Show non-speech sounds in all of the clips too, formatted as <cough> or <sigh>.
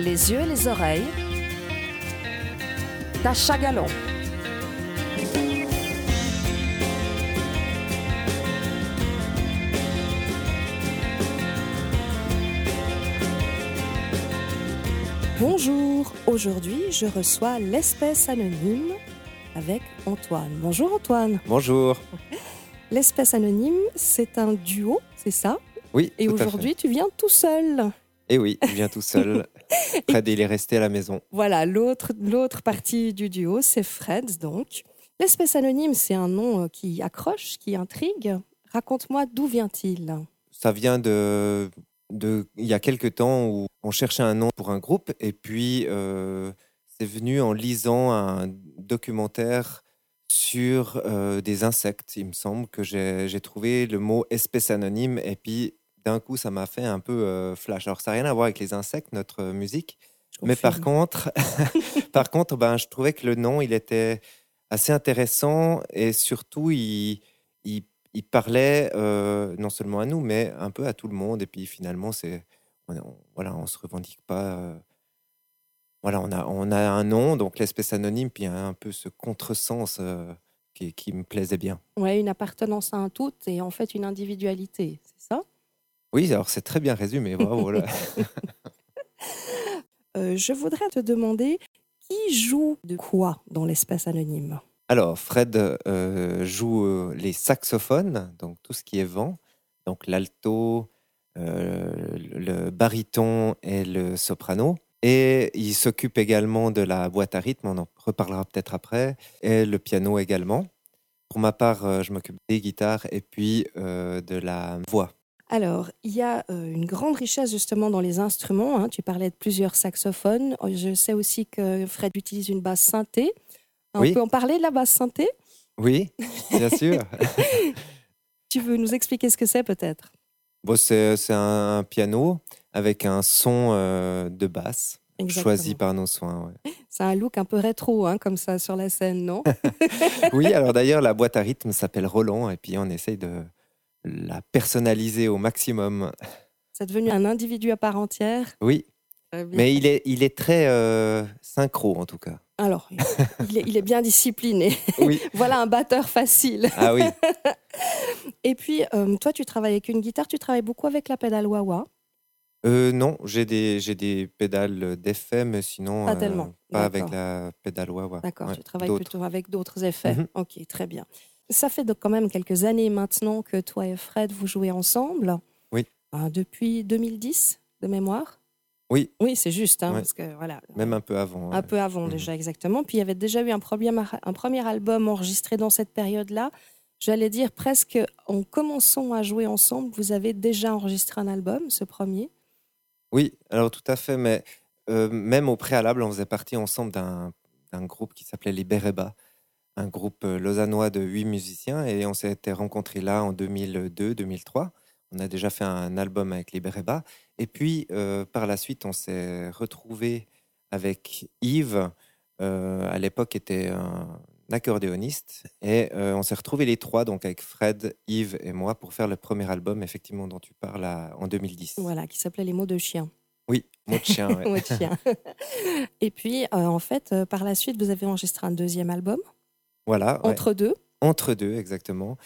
les yeux et les oreilles. Tacha Galon. Bonjour, aujourd'hui je reçois l'espèce anonyme avec Antoine. Bonjour Antoine. Bonjour. L'espèce anonyme, c'est un duo, c'est ça? Oui. Et aujourd'hui tu viens tout seul. Eh oui, je viens tout seul. <laughs> <laughs> Fred, il est resté à la maison. Voilà, l'autre, l'autre partie du duo, c'est Fred, donc. L'espèce anonyme, c'est un nom euh, qui accroche, qui intrigue. Raconte-moi d'où vient-il? Ça vient de, de. Il y a quelque temps où on cherchait un nom pour un groupe, et puis euh, c'est venu en lisant un documentaire sur euh, des insectes. Il me semble que j'ai trouvé le mot espèce anonyme, et puis d'un coup, ça m'a fait un peu euh, flash. Alors, ça n'a rien à voir avec les insectes, notre euh, musique. Mais par contre, <laughs> <laughs> par contre ben, je trouvais que le nom, il était assez intéressant et surtout, il, il, parlait euh, non seulement à nous, mais un peu à tout le monde. Et puis finalement, c'est, on, voilà, on se revendique pas. voilà, on a, on a un nom, donc l'espèce anonyme, puis un peu ce contresens qui, qui me plaisait bien. Ouais, une appartenance à un tout et en fait une individualité, oui, alors c'est très bien résumé, bravo. <laughs> <laughs> Euh, je voudrais te demander qui joue de quoi dans l'espèce anonyme? Alors, Fred euh, joue euh, les saxophones, donc tout ce qui est vent, donc l'alto, le baryton et le soprano. Et il s'occupe également de la boîte à rythme, on en reparlera peut-être après, et le piano également. Pour ma part, je m'occupe des guitares et puis de la voix. Alors, il y a euh, une grande richesse justement dans les instruments. Hein. Tu parlais de plusieurs saxophones. Oh, je sais aussi que Fred utilise une basse synthé. On peut en parler de la basse synthé? Oui, bien <laughs> sûr. tu veux nous expliquer ce que c'est peut-être? Bon, C'est un piano avec un son euh, de basse choisi par nos soins. C'est un look un peu rétro, hein, comme ça, sur la scène, non? <laughs> Oui, alors d'ailleurs, la boîte à rythme s'appelle Roland, et puis on essaye de, la personnaliser au maximum. C'est devenu un individu à part entière Oui. Mais il est, il est très euh, synchro en tout cas. Alors, il <laughs> est, bien discipliné. Oui. <laughs> voilà un batteur facile. Ah oui. <laughs> Et puis, euh, toi, tu travailles avec une guitare, tu travailles beaucoup avec la pédale wah-wah euh, Non, j'ai des, j'ai des pédales d'effet, mais sinon. Pas tellement. Pas avec la pédale wah-wah. D'accord, tu travailles plutôt avec d'autres effets. Mhm. Ok, très bien. Ça fait donc quand même quelques années maintenant que toi et Fred, vous jouez ensemble. Oui. Euh, depuis 2010, de mémoire Oui. Oui, c'est juste. Hein, parce que, voilà, même un peu avant. Un peu avant mhm. déjà, exactement. Puis il y avait déjà eu un premier, un premier album enregistré dans cette période-là. J'allais dire presque en commençant à jouer ensemble, vous avez déjà enregistré un album, ce premier Oui, alors tout à fait. Mais euh, même au préalable, on faisait partie ensemble d'un groupe qui s'appelait Les Béréba un groupe euh, lausannois de huit musiciens et on s'était rencontrés là en 2002-2003. On a déjà fait un album avec les Béréba. Et puis, euh, par la suite, on s'est retrouvé avec Yves, euh, à l'époque était un accordéoniste, et on s'est retrouvés les trois, donc avec Fred, Yves et moi, pour faire le premier album, effectivement, dont tu parles en 2010. Voilà, qui s'appelait Les mots de chien. Oui, mots de chien. <laughs> mots de chien. <laughs> et puis, en fait, par la suite, vous avez enregistré un deuxième album. Voilà. Entre deux Entre deux, exactement.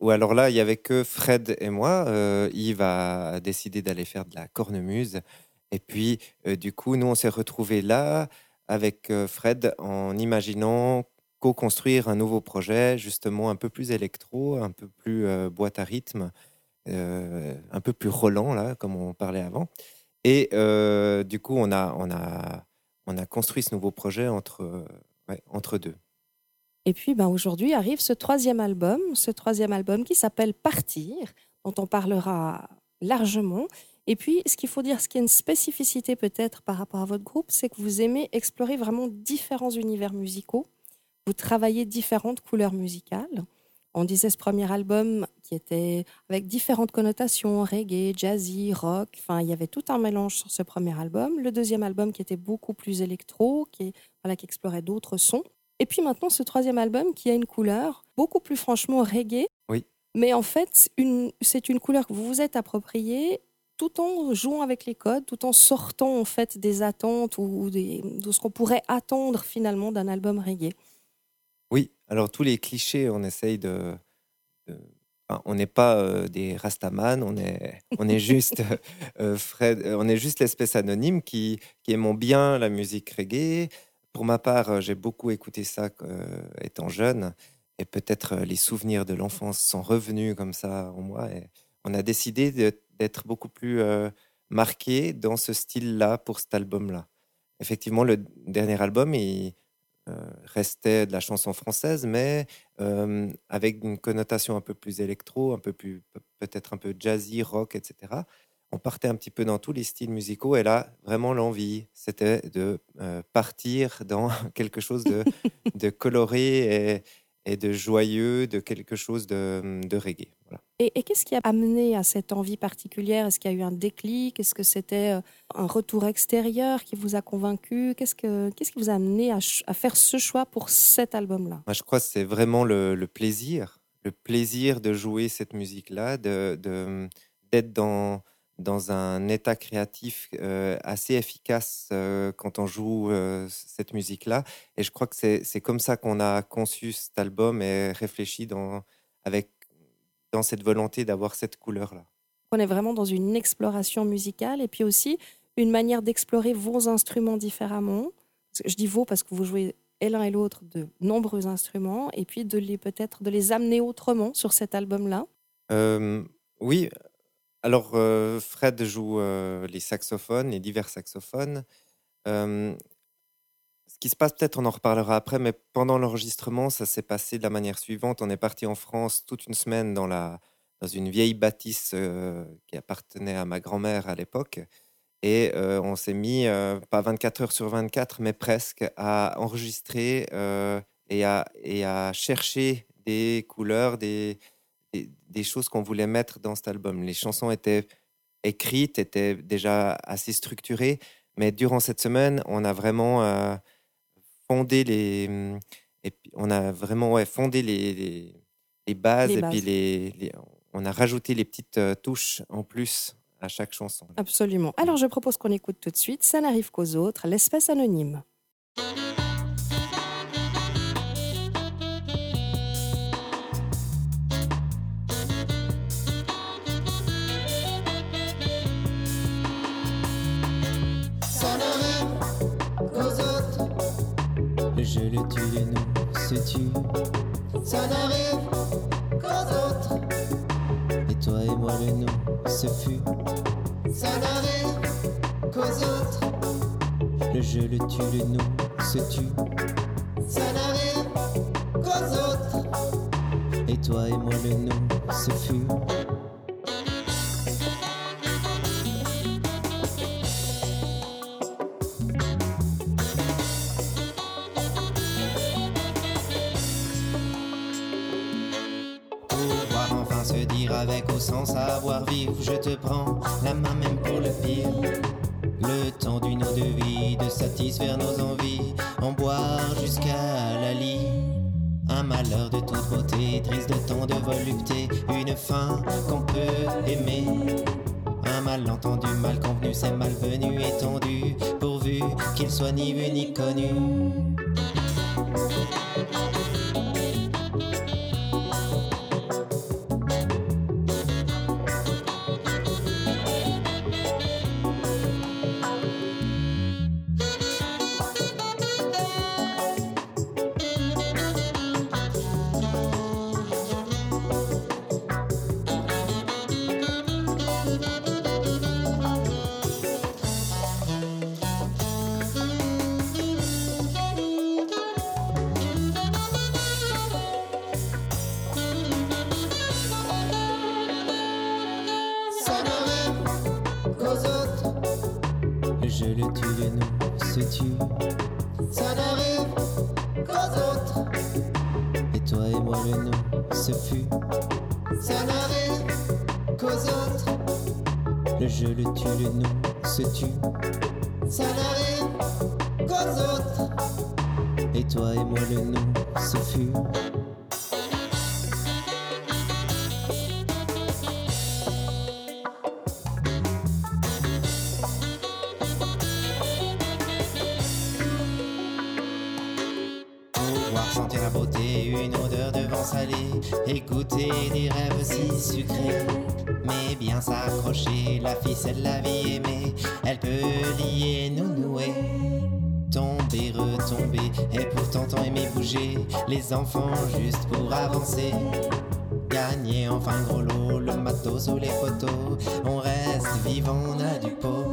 Ou alors là, il n'y avait que Fred et moi. Euh, Yves a décidé d'aller faire de la cornemuse. Et puis, euh, du coup, nous, on s'est retrouvés là avec euh, Fred en imaginant co-construire un nouveau projet, justement un peu plus électro, un peu plus boîte à rythme, un peu plus Roland, là, comme on parlait avant. Et du coup, on a, on, a, on a construit ce nouveau projet entre, entre deux. Et puis ben, aujourd'hui arrive ce troisième album, ce troisième album qui s'appelle Partir, dont on parlera largement. Et puis, ce qu'il faut dire, ce qui est une spécificité peut-être par rapport à votre groupe, c'est que vous aimez explorer vraiment différents univers musicaux. Vous travaillez différentes couleurs musicales. On disait ce premier album qui était avec différentes connotations, reggae, jazzy, rock. Enfin, il y avait tout un mélange sur ce premier album. Le deuxième album qui était beaucoup plus électro, qui, voilà, qui explorait d'autres sons. Et puis maintenant, ce troisième album qui a une couleur beaucoup plus franchement reggae. Oui. Mais en fait, c'est une couleur que vous vous êtes appropriée tout en jouant avec les codes, tout en sortant en fait des attentes ou, de ce qu'on pourrait attendre finalement d'un album reggae. Oui, alors tous les clichés, on essaye de. on n'est pas euh, des Rastaman, on est, on est juste <laughs> euh, Fred, euh, on est juste l'espèce anonyme qui, qui aimons bien la musique reggae. Pour ma part, j'ai beaucoup écouté ça étant jeune, et peut-être les souvenirs de l'enfance sont revenus comme ça en moi. Et on a décidé d'être beaucoup plus marqué dans ce style-là pour cet album-là. Effectivement, le dernier album, il euh, restait de la chanson française, mais euh, avec une connotation un peu plus électro, un peu plus peut-être un peu jazzy, rock, etc. On partait un petit peu dans tous les styles musicaux et là, vraiment l'envie, c'était de euh, partir dans <laughs> quelque chose de, <laughs> de coloré et, et de joyeux, de quelque chose de, de reggae. Et, qu'est-ce qui a amené à cette envie particulière? Est-ce qu'il y a eu un déclic? Est-ce que c'était euh, un retour extérieur qui vous a convaincu? Qu'est-ce, que, qu'est-ce qui vous a amené à, à faire ce choix pour cet album-là? Moi, Je crois que c'est vraiment le, plaisir, le plaisir de jouer cette musique-là, de, d'être dans, dans un état créatif euh, assez efficace euh, quand on joue euh, cette musique-là. Et je crois que c'est comme ça qu'on a conçu cet album et réfléchi dans, avec, dans cette volonté d'avoir cette couleur-là. On est vraiment dans une exploration musicale et puis aussi une manière d'explorer vos instruments différemment. Je dis vos parce que vous jouez l'un et l'autre de nombreux instruments et puis de les peut-être de les amener autrement sur cet album-là. oui, alors, euh, Fred joue euh, les saxophones, les divers saxophones. ce qui se passe, peut-être on en reparlera après, mais pendant l'enregistrement, ça s'est passé de la manière suivante. On est parti en France toute une semaine dans, la, dans une vieille bâtisse euh, qui appartenait à ma grand-mère à l'époque. Et on s'est mis, pas 24 heures sur 24, mais presque, à enregistrer et, à, et à chercher des couleurs, des, des, choses qu'on voulait mettre dans cet album. Les chansons étaient écrites, étaient déjà assez structurées, mais durant cette semaine, on a vraiment euh, fondé les, et on a vraiment ouais, fondé les, les, bases, et puis les, on a rajouté les petites euh, touches en plus à chaque chanson. Absolument. Alors je propose qu'on écoute tout de suite. Ça n'arrive qu'aux autres, l'espèce anonyme. Tue, les nous se tue. Ça n'arrive qu'aux autres. Et toi et moi, le nous se fut. Ça n'arrive qu'aux autres. Le je le tue, le nous se tue. Ça n'arrive qu'aux autres. Et toi et moi, le nous se fut. Sans savoir vivre, je te prends la main même pour le pire. Le temps d'une eau de vie, de satisfaire nos envies, en boire jusqu'à la lie. Un malheur de toute beauté, triste de tant de volupté, une fin qu'on peut aimer. Un malentendu, mal convenu, c'est malvenu, étendu, pourvu qu'il soit ni vu ni connu. je le tue, le nous se tue. Ça n'arrive qu'aux autres. Et toi et moi, le nous se fut. sentir la beauté, une odeur de vent salé, écouter des rêves si sucrés, mais bien s'accrocher ficelle, la vie aimée, elle peut lier, nous nouer. Tomber, retomber, et pourtant tant aimer bouger, les enfants juste pour avancer. Gagner enfin gros lot, le matos ou les photos, on reste vivant, on a du pot.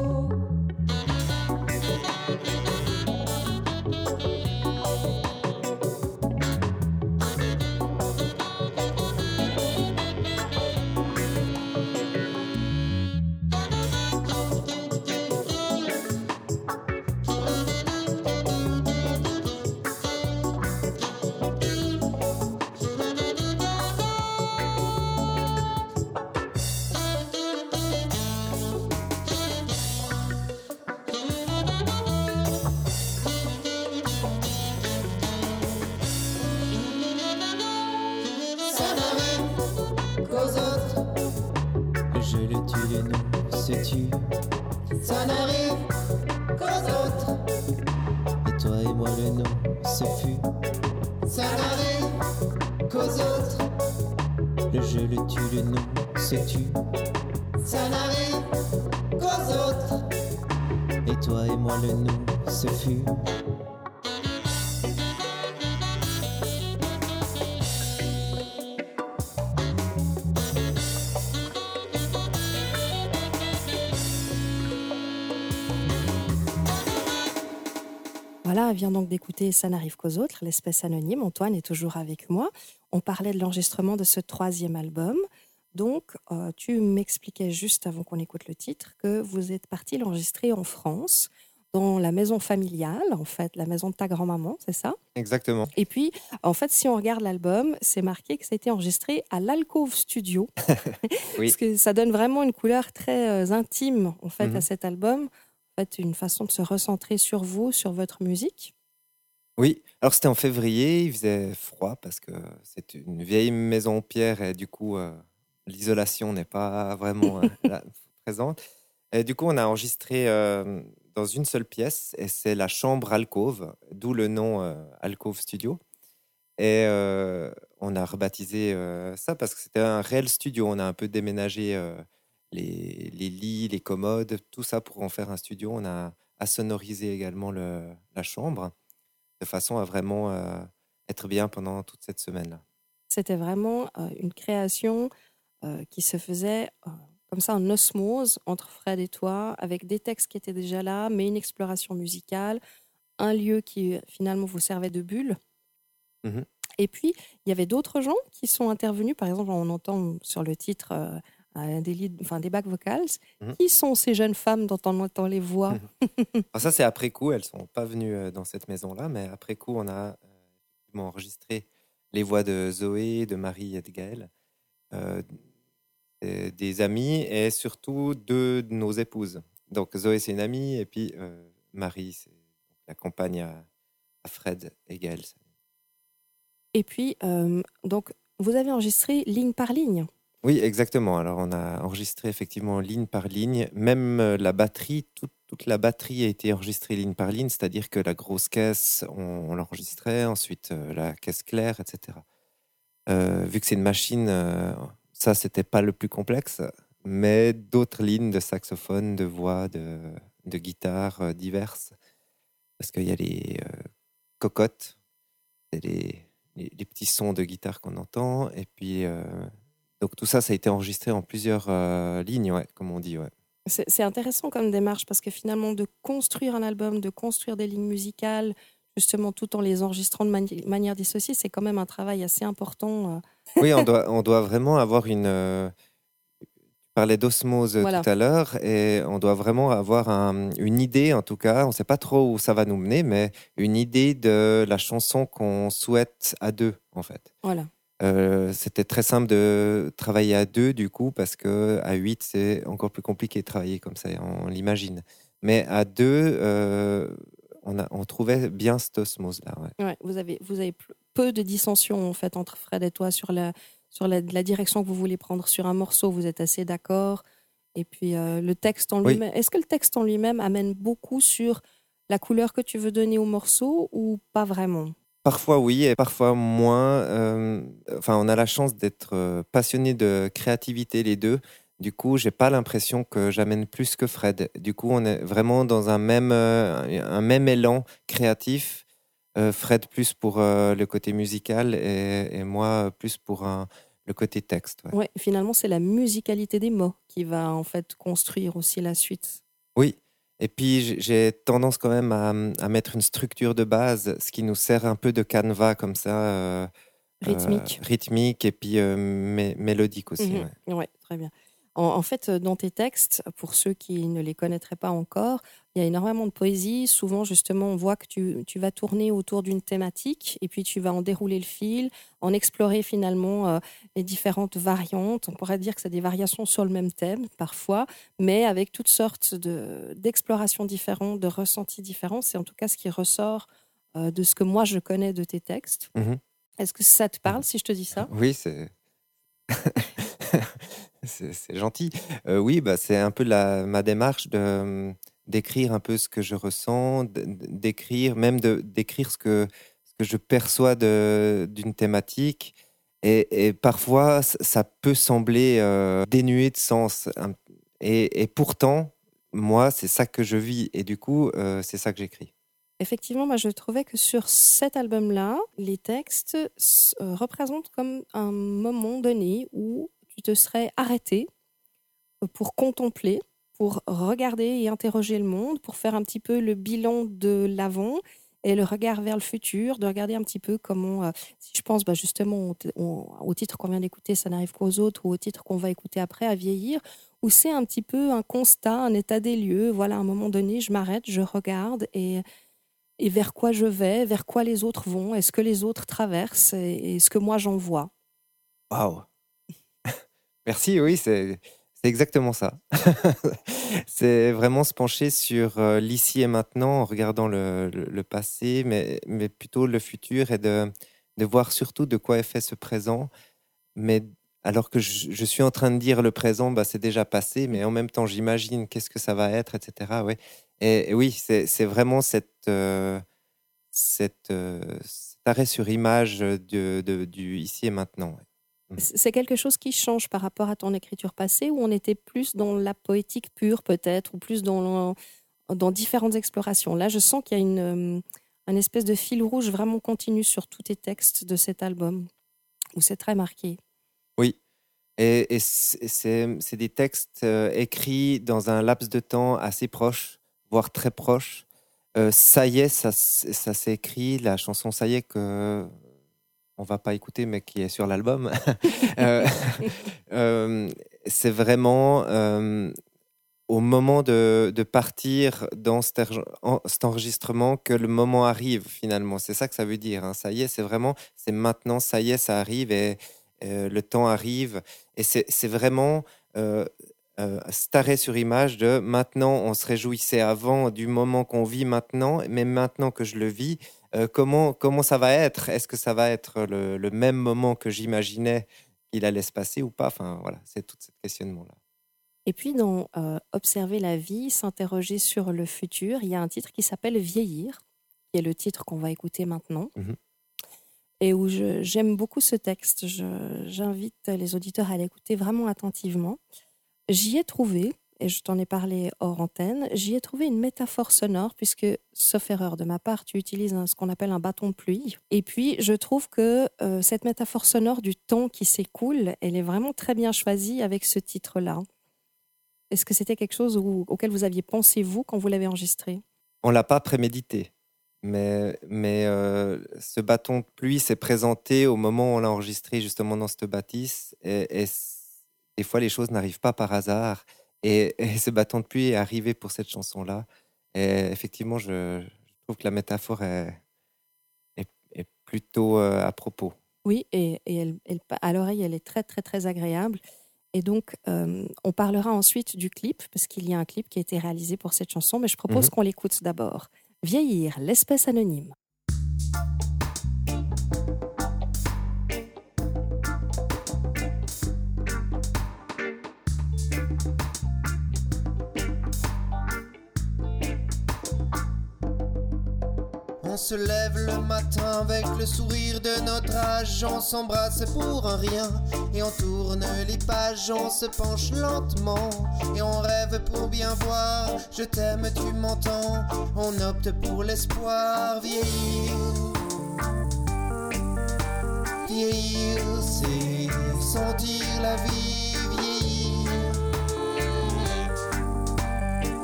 Jeu, le se tue. Ça n'arrive qu'aux autres. Et toi et moi, le nous se fut? Donc d'écouter Ça n'arrive qu'aux autres, l'espèce anonyme. Antoine est toujours avec moi. On parlait de l'enregistrement de ce troisième album. Donc, euh, tu m'expliquais juste avant qu'on écoute le titre que vous êtes parti l'enregistrer en France, dans la maison familiale, en fait, la maison de ta grand-maman, c'est ça? Exactement. Et puis, en fait, si on regarde l'album, c'est marqué que ça a été enregistré à l'Alcove Studio. <laughs> Oui. Parce que ça donne vraiment une couleur très euh, intime, en fait, Mhm. à cet album. En fait, une façon de se recentrer sur vous, sur votre musique. Oui, alors c'était en février, il faisait froid parce que c'est une vieille maison en pierre et du coup euh, l'isolation n'est pas vraiment euh, là, <laughs> présente. Et du coup, on a enregistré euh, dans une seule pièce et c'est la chambre alcôve, d'où le nom Alcove Studio. Et on a rebaptisé ça parce que c'était un réel studio. On a un peu déménagé les, les lits, les commodes, tout ça pour en faire un studio. On a assonorisé également le- la chambre de façon à vraiment euh, être bien pendant toute cette semaine-là. C'était vraiment euh, une création euh, qui se faisait comme ça en osmose entre Fred et toi, avec des textes qui étaient déjà là, mais une exploration musicale, un lieu qui finalement vous servait de bulle. Mhm. Et puis, il y avait d'autres gens qui sont intervenus. Par exemple, on entend sur le titre des, lead- enfin, des back vocals. Mhm. Qui sont ces jeunes femmes dont on entend les voix Mhm. Ça, c'est après coup. Elles sont pas venues euh, dans cette maison-là, mais après coup, on a euh, enregistré les voix de Zoé, de Marie et de Gaëlle, euh, des amis et surtout deux de nos épouses. Donc Zoé, c'est une amie, et puis euh, Marie, c'est la compagne à, à Fred et Gaëlle. Et puis, euh, donc, vous avez enregistré ligne par ligne. Oui, exactement. Alors, on a enregistré effectivement ligne par ligne. Même euh, la batterie, toute, la batterie a été enregistrée ligne par ligne, c'est-à-dire que la grosse caisse, on, l'enregistrait, ensuite euh, la caisse claire, etc. Euh, vu que c'est une machine, euh, ça, c'était pas le plus complexe, mais d'autres lignes de saxophone, de voix, de, guitare diverses, parce qu'il y a les cocottes, les, les, petits sons de guitare qu'on entend, et puis donc tout ça, ça a été enregistré en plusieurs euh, lignes, ouais, comme on dit. Ouais. C'est intéressant comme démarche parce que finalement, de construire un album, de construire des lignes musicales, justement tout en les enregistrant de mani- manière dissociée, c'est quand même un travail assez important. euh. Oui, on <laughs> doit, on doit vraiment avoir une... euh, tu parlais d'osmose euh, Voilà. tout à l'heure, et on doit vraiment avoir un- une idée, en tout cas, on ne sait pas trop où ça va nous mener, mais une idée de la chanson qu'on souhaite à deux, en fait. Voilà. Euh, C'était très simple de travailler à deux, du coup, parce que à huit, c'est encore plus compliqué de travailler comme ça, on l'imagine. Mais à deux, euh, on, a, on trouvait bien cette osmose-là. ouais. Ouais, vous avez, vous avez peu- de dissensions en fait entre Fred et toi sur la, sur la, la direction que vous voulez prendre sur un morceau. Vous êtes assez d'accord. Et puis euh, le texte en Oui. lui-même. Est-ce que le texte en lui-même amène beaucoup sur la couleur que tu veux donner au morceau ou pas vraiment? Parfois oui et parfois moins. Euh, enfin, on a la chance d'être euh, passionné de créativité les deux. Du coup, j'ai pas l'impression que j'amène plus que Fred. Du coup, on est vraiment dans un même, un même élan créatif. Fred plus pour le côté musical et, et moi plus pour un, le côté texte. Ouais. finalement, c'est la musicalité des mots qui va en fait construire aussi la suite. Oui, et puis j'ai tendance quand même à, mettre une structure de base, ce qui nous sert un peu de canevas comme ça. Euh, rythmique. Euh, rythmique et puis euh, mélodique aussi. Mhm. Oui, très bien. En, fait, euh, dans tes textes, pour ceux qui ne les connaîtraient pas encore, il y a énormément de poésie. Souvent, justement, on voit que tu, vas tourner autour d'une thématique et puis tu vas en dérouler le fil, en explorer finalement euh, les différentes variantes. On pourrait dire que c'est des variations sur le même thème parfois, mais avec toutes sortes d'explorations différentes, de ressentis différents. C'est en tout cas ce qui ressort euh, de ce que moi je connais de tes textes. Mhm. Est-ce que ça te parle si je te dis ça? Oui, c'est. <laughs> c'est gentil. Euh, oui, bah, c'est un peu la, ma démarche de d'écrire un peu ce que je ressens, d'écrire, même d'écrire ce que, que je perçois d'une thématique. Et, parfois, ça peut sembler euh, dénué de sens. Et, pourtant, moi, c'est ça que je vis. Et du coup, euh, c'est ça que j'écris. Effectivement, je trouvais que sur cet album-là, les textes représentent comme un moment donné où tu te serais arrêté pour contempler, pour regarder et interroger le monde, pour faire un petit peu le bilan de l'avant et le regard vers le futur, de regarder un petit peu comment, euh, si je pense bah, justement au, titre qu'on vient d'écouter, ça n'arrive qu'aux autres, ou au titre qu'on va écouter après, à vieillir, où c'est un petit peu un constat, un état des lieux. Voilà, à un moment donné, je m'arrête, je regarde et, et vers quoi je vais, vers quoi les autres vont, est-ce que les autres traversent et, est-ce que moi j'en vois. Waouh Merci, oui, c'est exactement ça. <laughs> c'est vraiment se pencher sur euh, l'ici et maintenant en regardant le, passé, mais, plutôt le futur et de, voir surtout de quoi est fait ce présent. Mais alors que je, suis en train de dire le présent, bah, c'est déjà passé, mais en même temps, j'imagine qu'est-ce que ça va être, etc. Et, oui, c'est vraiment cette, euh, euh, cet arrêt sur image de, du ici et maintenant. C'est quelque chose qui change par rapport à ton écriture passée, où on était plus dans la poétique pure peut-être, ou plus dans, dans différentes explorations? Là, je sens qu'il y a une, une espèce de fil rouge vraiment continu sur tous tes textes de cet album, où c'est très marqué. Oui, et, c'est des textes euh, écrits dans un laps de temps assez proche, voire très proche. Euh, ça y est, ça, ça s'est écrit, la chanson Ça y est que on va pas écouter, mais qui est sur l'album. <laughs> Euh, <laughs> euh, c'est vraiment euh, au moment de, partir dans cet, enregistrement que le moment arrive finalement. C'est ça que ça veut dire. Hein. Ça y est, c'est vraiment, c'est maintenant, ça y est, ça arrive et le temps arrive. Et c'est vraiment cet arrêt sur image de maintenant, on se réjouissait avant du moment qu'on vit maintenant, mais maintenant que je le vis, euh, comment, comment ça va être? Est-ce que ça va être le, même moment que j'imaginais qu'il allait se passer ou pas? Enfin, voilà, c'est tout ce questionnement-là. Et puis, dans euh, Observer la vie, s'interroger sur le futur, il y a un titre qui s'appelle Vieillir, qui est le titre qu'on va écouter maintenant. Mmh et où j'aime beaucoup ce texte. J'invite les auditeurs à l'écouter vraiment attentivement. J'y ai trouvé et je t'en ai parlé hors antenne, j'y ai trouvé une métaphore sonore, puisque, sauf erreur de ma part, tu utilises ce qu'on appelle un bâton de pluie. Et puis, je trouve que euh, cette métaphore sonore du temps qui s'écoule, elle est vraiment très bien choisie avec ce titre-là. Est-ce que c'était quelque chose auquel vous aviez pensé, vous, quand vous l'avez enregistré? On l'a pas prémédité. Mais, mais euh, ce bâton de pluie s'est présenté au moment où on l'a enregistré justement dans cette bâtisse. et des fois, les choses n'arrivent pas par hasard. Et, ce bâton de pluie est arrivé pour cette chanson-là. Et effectivement, je, trouve que la métaphore est, est, plutôt euh, à propos. Oui, et, elle, à l'oreille, elle est très, très, très agréable. Et donc, euh, on parlera ensuite du clip, parce qu'il y a un clip qui a été réalisé pour cette chanson, mais je propose mhm. qu'on l'écoute d'abord. Vieillir, l'espèce anonyme. On se lève le matin avec le sourire de notre âge, on s'embrasse pour un rien et on tourne les pages, on se penche lentement et on rêve pour bien voir. Je t'aime, tu m'entends, on opte pour l'espoir, vieillir. Vieillir, c'est sentir la vie, vieillir.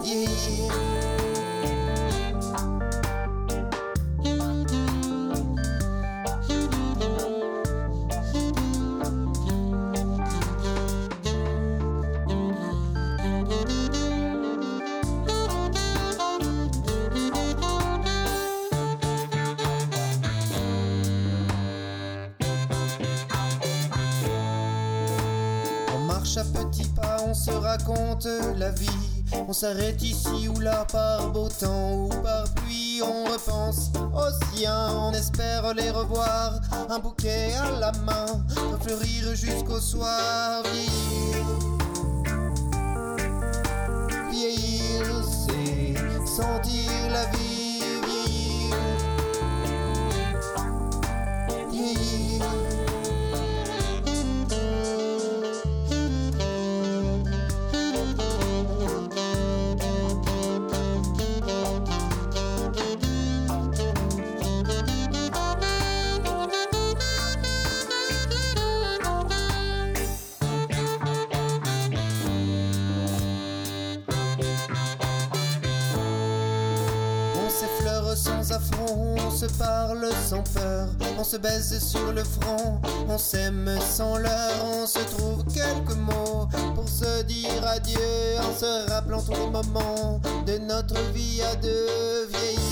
Vieillir. On s'arrête ici ou là par beau temps ou par pluie. On repense aux siens, on espère les revoir. Un bouquet à la main, fleurir jusqu'au soir. Vieillir, vieillir, c'est sentir la vie. On se parle sans peur, on se baise sur le front, on s'aime sans leurre, on se trouve quelques mots pour se dire adieu en se rappelant tous les moments de notre vie à deux vieillir.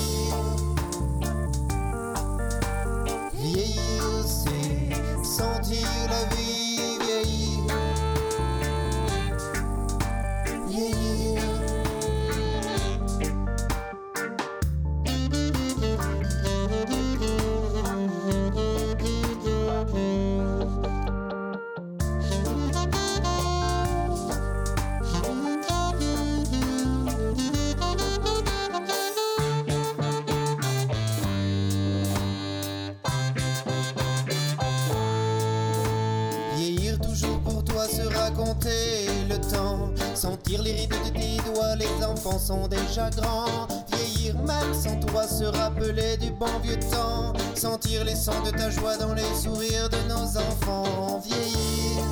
Déjà grands. Vieillir même sans toi, se rappeler du bon vieux temps. Sentir les sons de ta joie dans les sourires de nos enfants. Vieillir.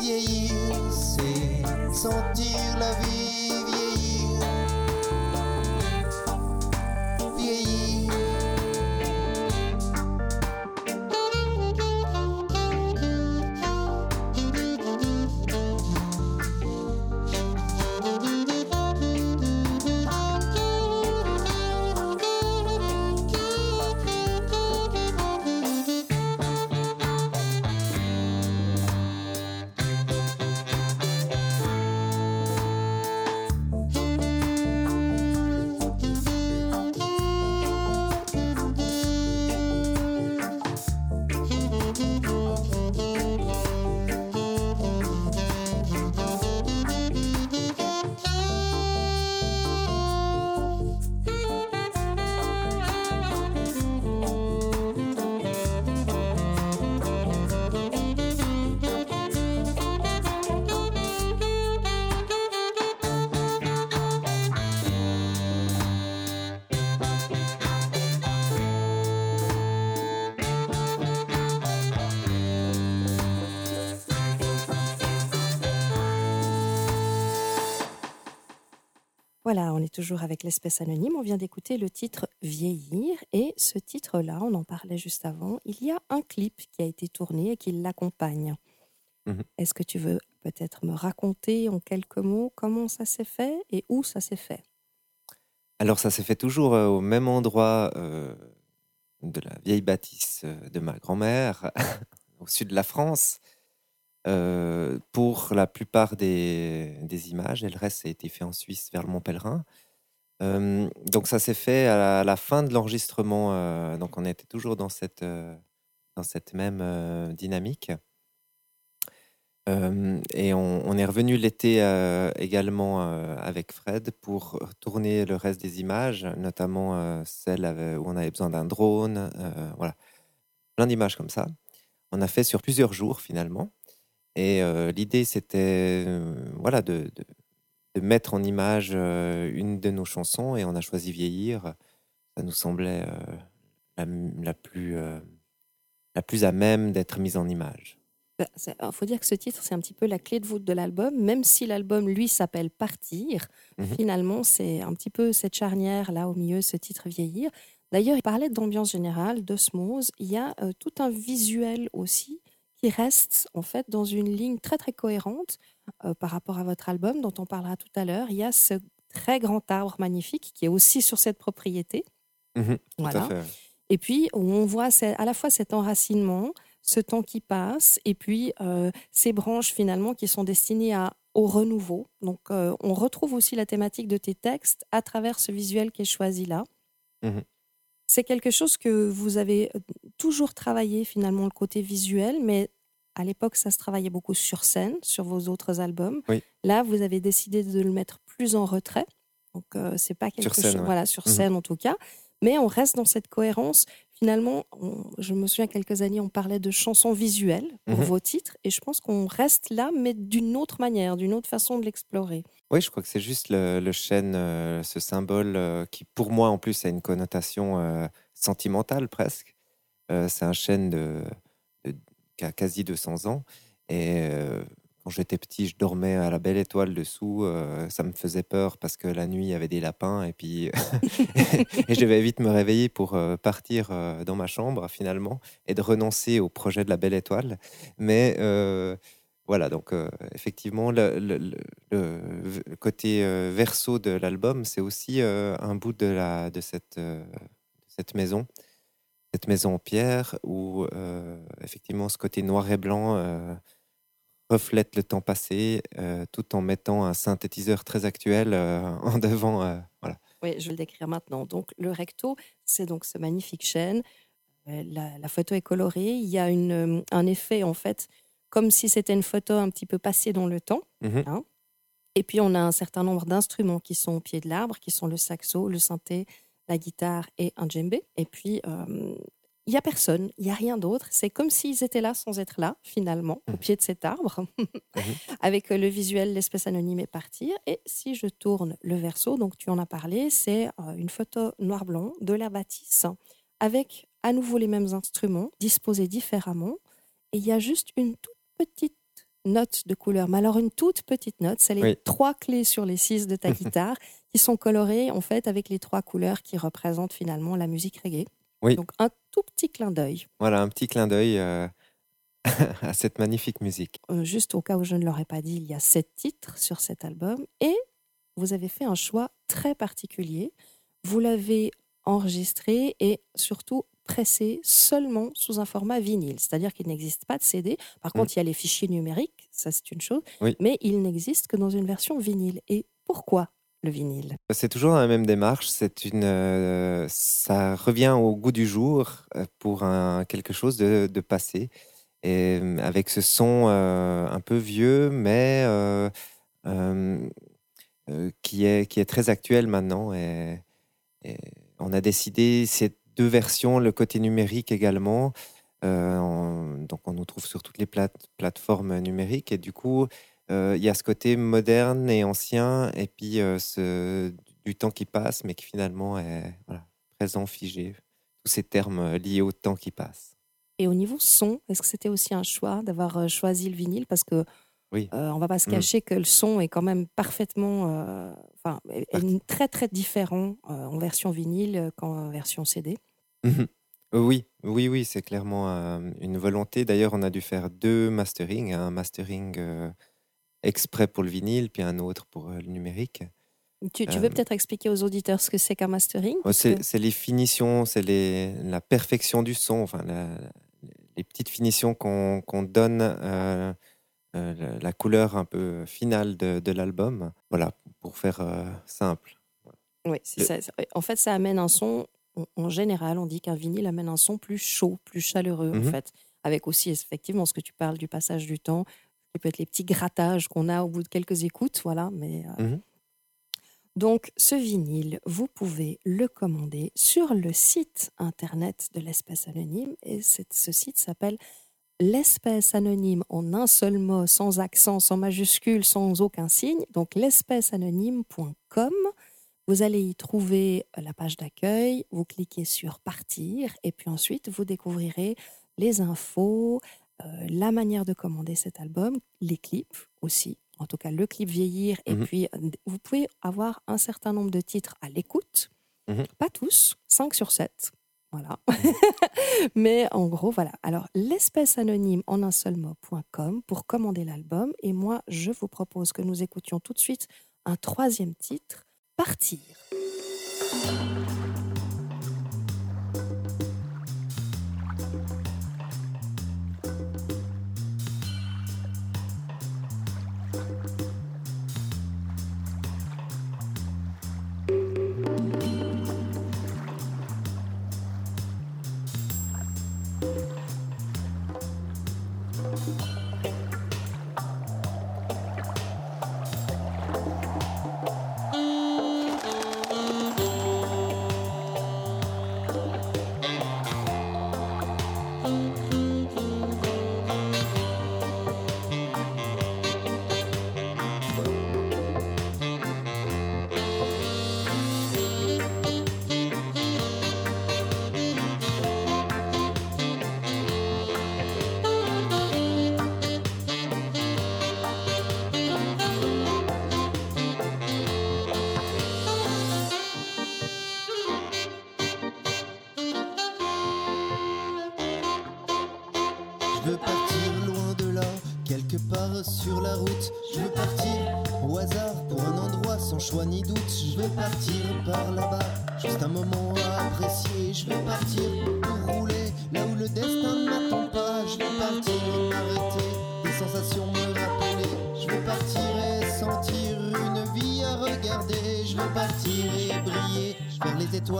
Vieillir, c'est sentir la vie. Voilà, on est toujours avec l'espèce anonyme. On vient d'écouter le titre Vieillir. Et ce titre-là, on en parlait juste avant, il y a un clip qui a été tourné et qui l'accompagne. Mhm. Est-ce que tu veux peut-être me raconter en quelques mots comment ça s'est fait et où ça s'est fait? Alors, ça s'est fait toujours euh, au même endroit euh, de la vieille bâtisse euh, de ma grand-mère, <laughs> au sud de la France. Euh, pour la plupart des, images, et le reste a été fait en Suisse vers le Mont Pèlerin. Euh, donc ça s'est fait à la, fin de l'enregistrement, euh, donc on était toujours dans cette, dans cette même dynamique. Et on, est revenu l'été également avec Fred pour tourner le reste des images, notamment celles où on avait besoin d'un drone, voilà, plein d'images comme ça. On a fait sur plusieurs jours finalement. Et l'idée, c'était voilà, de, de, mettre en image une de nos chansons et on a choisi Vieillir. Ça nous semblait la, la, plus, la plus à même d'être mise en image. Il bah, faut dire que ce titre, c'est un petit peu la clé de voûte de l'album, même si l'album, lui, s'appelle Partir. Mhm. Finalement, c'est un petit peu cette charnière là au milieu, ce titre Vieillir. D'ailleurs, il parlait d'ambiance générale, d'osmose. Il y a euh, tout un visuel aussi qui reste en fait dans une ligne très très cohérente euh, par rapport à votre album dont on parlera tout à l'heure. Il y a ce très grand arbre magnifique qui est aussi sur cette propriété. Mhm. voilà. Et puis, on voit à la fois cet enracinement, ce temps qui passe et puis euh, ces branches finalement qui sont destinées à, au renouveau. Donc euh, on retrouve aussi la thématique de tes textes à travers ce visuel qui est choisi là. Mmh C'est quelque chose que vous avez euh, toujours travaillé finalement le côté visuel, mais à l'époque ça se travaillait beaucoup sur scène, sur vos autres albums. Là vous avez décidé de le mettre plus en retrait. Donc c'est pas quelque sur chose, voilà, sur mmh scène en tout cas. Mais on reste dans cette cohérence finalement, je me souviens quelques années, on parlait de chansons visuelles pour mhm. vos titres, et je pense qu'on reste là, mais d'une autre manière, d'une autre façon de l'explorer. Oui, je crois que c'est juste le, chêne, euh, ce symbole euh, qui, pour moi, en plus, a une connotation euh, sentimentale presque. c'est un chêne de, qui a quasi 200 ans, et quand j'étais petit, je dormais à la belle étoile dessous. Euh, ça me faisait peur parce que la nuit, il y avait des lapins. Et puis, <laughs> <laughs> et je devais vite me réveiller pour euh, partir euh, dans ma chambre, finalement, et de renoncer au projet de la belle étoile. Mais voilà, donc effectivement, le, côté verso de l'album, c'est aussi un bout de, la, de, cette, cette maison cette maison en pierre où effectivement ce côté noir et blanc reflète le temps passé euh, tout en mettant un synthétiseur très actuel euh, <laughs> en devant. Euh, voilà. Oui, je vais le décrire maintenant. Donc, le recto, c'est donc ce magnifique chêne. La, photo est colorée. Il y a une, un effet, en fait, comme si c'était une photo un petit peu passée dans le temps. Mhm. Hein. Et puis, on a un certain nombre d'instruments qui sont au pied de l'arbre, qui sont le saxo, le synthé, la guitare et un djembé. Et puis, il n'y a personne, il n'y a rien d'autre. C'est comme s'ils étaient là sans être là, finalement, au mmh. pied de cet arbre, mmh. <laughs> avec le visuel L'espèce anonyme est partir. Et si je tourne le verso, donc tu en as parlé, c'est euh, une photo noir-blanc de la bâtisse, avec à nouveau les mêmes instruments, disposés différemment. Et il y a juste une toute petite note de couleur. Mais alors, une toute petite note, c'est les trois clés sur les six de ta <laughs> guitare qui sont colorées, en fait, avec les trois couleurs qui représentent finalement la musique reggae. Oui. Donc un tout petit clin d'œil. Voilà, un petit clin d'œil euh, <laughs> à cette magnifique musique. Euh, juste au cas où je ne l'aurais pas dit, il y a sept titres sur cet album et vous avez fait un choix très particulier. Vous l'avez enregistré et surtout pressé seulement sous un format vinyle, c'est-à-dire qu'il n'existe pas de CD. Par contre, mm. il y a les fichiers numériques, ça c'est une chose, mais il n'existe que dans une version vinyle. Et pourquoi? Le vinyle C'est toujours la même démarche. C'est une, euh, ça revient au goût du jour euh, pour quelque chose de, passé. Et euh, avec ce son un peu vieux, mais qui, est, qui est très actuel maintenant. Et, on a décidé ces deux versions, le côté numérique également. donc on nous trouve sur toutes les plateformes numériques. Et du coup, il y a ce côté moderne et ancien, et puis euh, ce, du temps qui passe, mais qui finalement est présent, figé. Tous ces termes euh, liés au temps qui passe. Et au niveau son, est-ce que c'était aussi un choix d'avoir choisi le vinyle? Parce que oui. on va pas se mmh. cacher que le son est quand même parfaitement, enfin, très très différent en version vinyle qu'en version CD. Mmh oui, oui, oui, c'est clairement une volonté. D'ailleurs, on a dû faire deux masterings, un mastering exprès pour le vinyle, puis un autre pour euh, le numérique. Tu, veux euh, peut-être expliquer aux auditeurs ce que c'est qu'un mastering C'est les finitions, c'est la perfection du son, enfin les petites finitions qu'on donne, euh, la, couleur un peu finale de, l'album. Voilà, pour faire simple. Oui, c'est ça. En fait, ça amène un son. En général, on dit qu'un vinyle amène un son plus chaud, plus chaleureux, en mhm. fait. Avec aussi, effectivement, ce que tu parles du passage du temps, peut être les petits grattages qu'on a au bout de quelques écoutes, voilà. Mais euh, Mhm. donc ce vinyle, vous pouvez le commander sur le site internet de l'espèce anonyme et ce site s'appelle l'espèce anonyme en un seul mot, sans accent, sans majuscule, sans aucun signe. Donc l'espèceanonyme.com. Vous allez y trouver la page d'accueil, vous cliquez sur partir et puis ensuite vous découvrirez les infos, euh, la manière de commander cet album, les clips aussi, en tout cas le clip vieillir et Mhm. puis euh, vous pouvez avoir un certain nombre de titres à l'écoute, Mhm. pas tous, 5 sur 7. Voilà. <laughs> Mais en gros, voilà. Alors, l'espèce anonyme en un seul mot.com pour commander l'album. Et moi, je vous propose que nous écoutions tout de suite un troisième titre, Partir.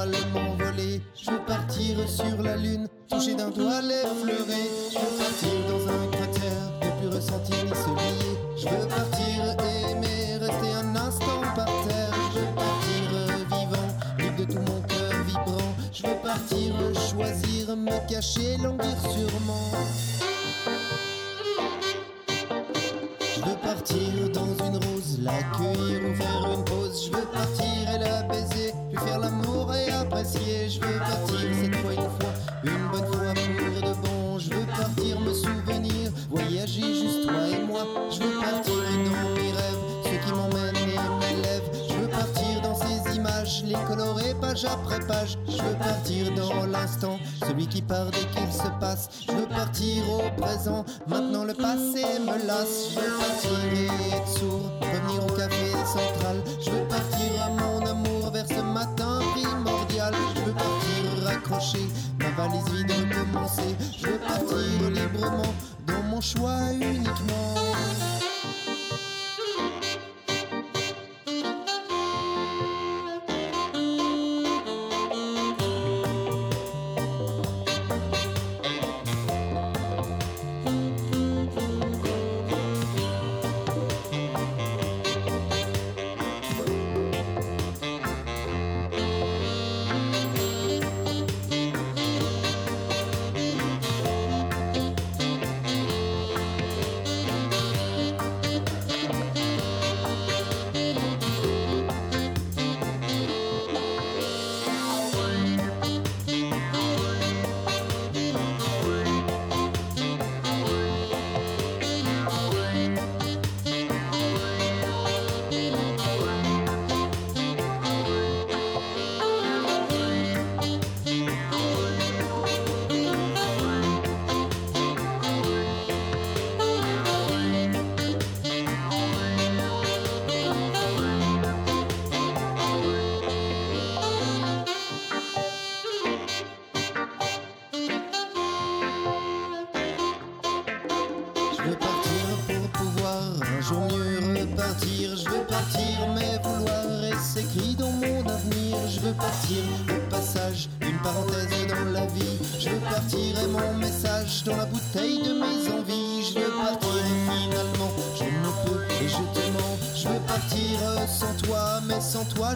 Les m'envoler. Je veux partir sur la lune, toucher d'un doigt l'effleurer. Je veux partir dans un cratère, ne plus ressentir ni se lier. Je veux partir aimer, rester un instant par terre. Je veux partir vivant, libre de tout mon cœur vibrant. Je veux partir choisir, me cacher, languir sûrement. Je veux partir dans une rose, l'accueillir Je veux partir cette fois une fois, une bonne fois pour de bon. Je veux partir me souvenir, voyager juste toi et moi. Je veux partir dans mes rêves, ceux qui m'emmènent et m'élèvent. Je veux partir dans ces images, les colorer page après page. Je veux partir dans l'instant, celui qui part dès qu'il se passe. Je veux partir au présent, maintenant le passé me lasse. Je veux partir et être sourd, revenir au café central. Je veux partir valise recommencer. Je veux partir librement dans mon choix uniquement.